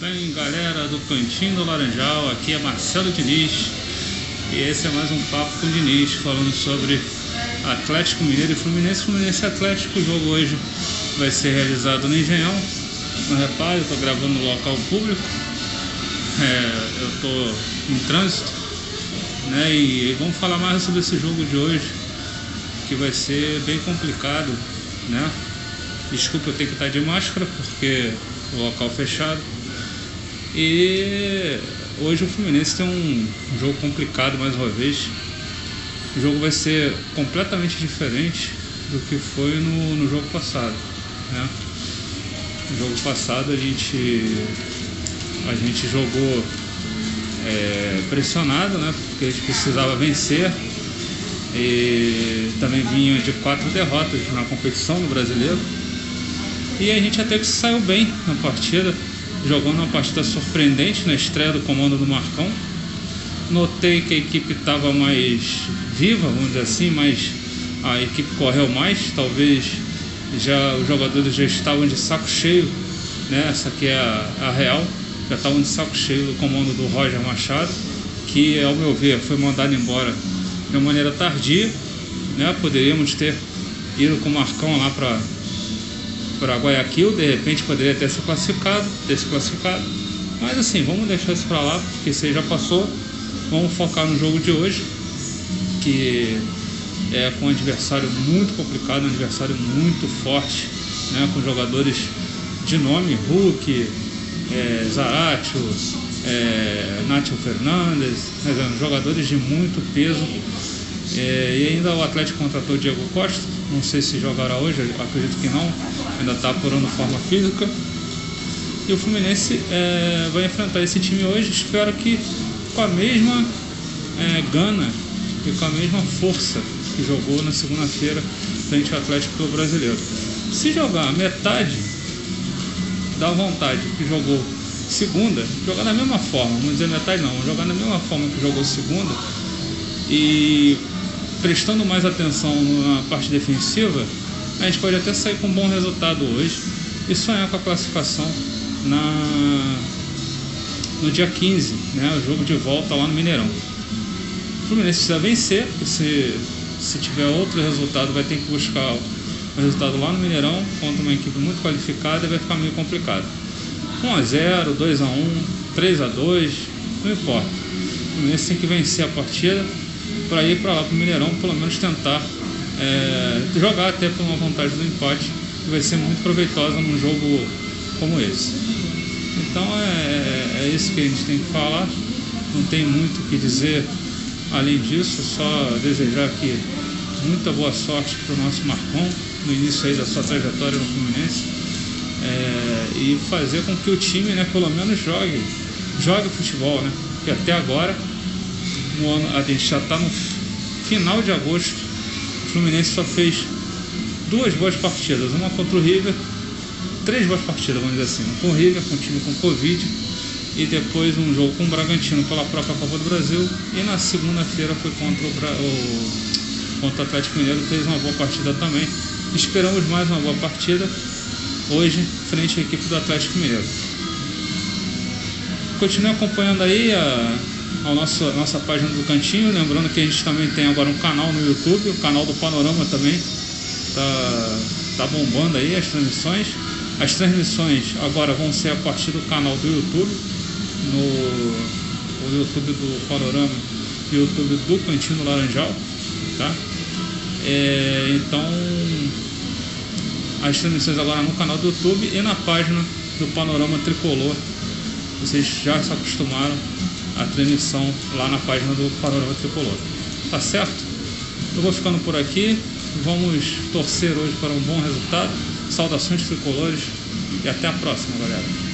Bem, galera do Cantinho do Laranjal, aqui é Marcelo Diniz e esse é mais um papo com Diniz falando sobre Atlético Mineiro e Fluminense. Fluminense Atlético, o jogo hoje vai ser realizado no Engenhão. Não repare, eu estou gravando no local público, é, eu estou em trânsito, né? E vamos falar mais sobre esse jogo de hoje, que vai ser bem complicado, né? Desculpa, eu tenho que estar de máscara porque o local fechado. E hoje o Fluminense tem um jogo complicado mais uma vez. O jogo vai ser completamente diferente do que foi no, no jogo passado. Né? No jogo passado a gente, a gente jogou é, pressionado, né? porque a gente precisava vencer. E também vinha de quatro derrotas na competição no brasileiro. E a gente até que saiu bem na partida jogando uma partida surpreendente na estreia do comando do Marcão. Notei que a equipe estava mais viva, vamos dizer assim, mas a equipe correu mais, talvez já os jogadores já estavam de saco cheio, né? Essa aqui é a, a real, já estavam de saco cheio do comando do Roger Machado, que ao meu ver foi mandado embora de uma maneira tardia, né? Poderíamos ter ido com o Marcão lá para para Guayaquil, de repente poderia ter se classificado, ter se classificado. Mas assim, vamos deixar isso para lá, porque você já passou. Vamos focar no jogo de hoje, que é com um adversário muito complicado, um adversário muito forte, né, com jogadores de nome, Hulk, é, Zaratio, é, Fernandes, né, jogadores de muito peso. É, e ainda o Atlético contratou o Diego Costa, não sei se jogará hoje, acredito que não, ainda está apurando forma física. E o Fluminense é, vai enfrentar esse time hoje, espero que com a mesma é, gana e com a mesma força que jogou na segunda-feira frente ao Atlético Brasileiro. Se jogar metade da vontade que jogou segunda, jogar da mesma forma, vamos dizer metade não, jogar da mesma forma que jogou segunda e prestando mais atenção na parte defensiva, a gente pode até sair com um bom resultado hoje e sonhar com a classificação na, no dia 15, né, o jogo de volta lá no Mineirão. O Fluminense precisa vencer, se, se tiver outro resultado vai ter que buscar o resultado lá no Mineirão contra uma equipe muito qualificada e vai ficar meio complicado. 1 a 0, 2 a 1, 3 a 2, não importa. O Fluminense tem que vencer a partida para ir para lá para o Mineirão, pelo menos tentar é, jogar até por uma vantagem do empate, que vai ser muito proveitosa num jogo como esse. Então é, é, é isso que a gente tem que falar, não tem muito o que dizer além disso, só desejar aqui muita boa sorte para o nosso Marcon no início aí da sua trajetória no Fluminense é, e fazer com que o time né, pelo menos jogue, jogue futebol, né? Porque até agora o ano, a gente já está no final de agosto. O Fluminense só fez duas boas partidas, uma contra o River, três boas partidas, vamos dizer assim, com o River, com o time com Covid, e depois um jogo com o Bragantino pela própria Copa do Brasil, e na segunda-feira foi contra o, o, contra o Atlético Mineiro, fez uma boa partida também. Esperamos mais uma boa partida hoje, frente à equipe do Atlético Mineiro. Continue acompanhando aí a a nossa, nossa página do Cantinho. Lembrando que a gente também tem agora um canal no YouTube, o canal do Panorama também tá, tá bombando aí as transmissões. As transmissões agora vão ser a partir do canal do YouTube, no o YouTube do Panorama e o YouTube do Cantinho Laranjal, tá? É, então as transmissões agora no canal do YouTube e na página do Panorama Tricolor. Vocês já se acostumaram a transmissão lá na página do Panorama Tricolor. Tá certo? Eu vou ficando por aqui. Vamos torcer hoje para um bom resultado. Saudações tricolores e até a próxima, galera.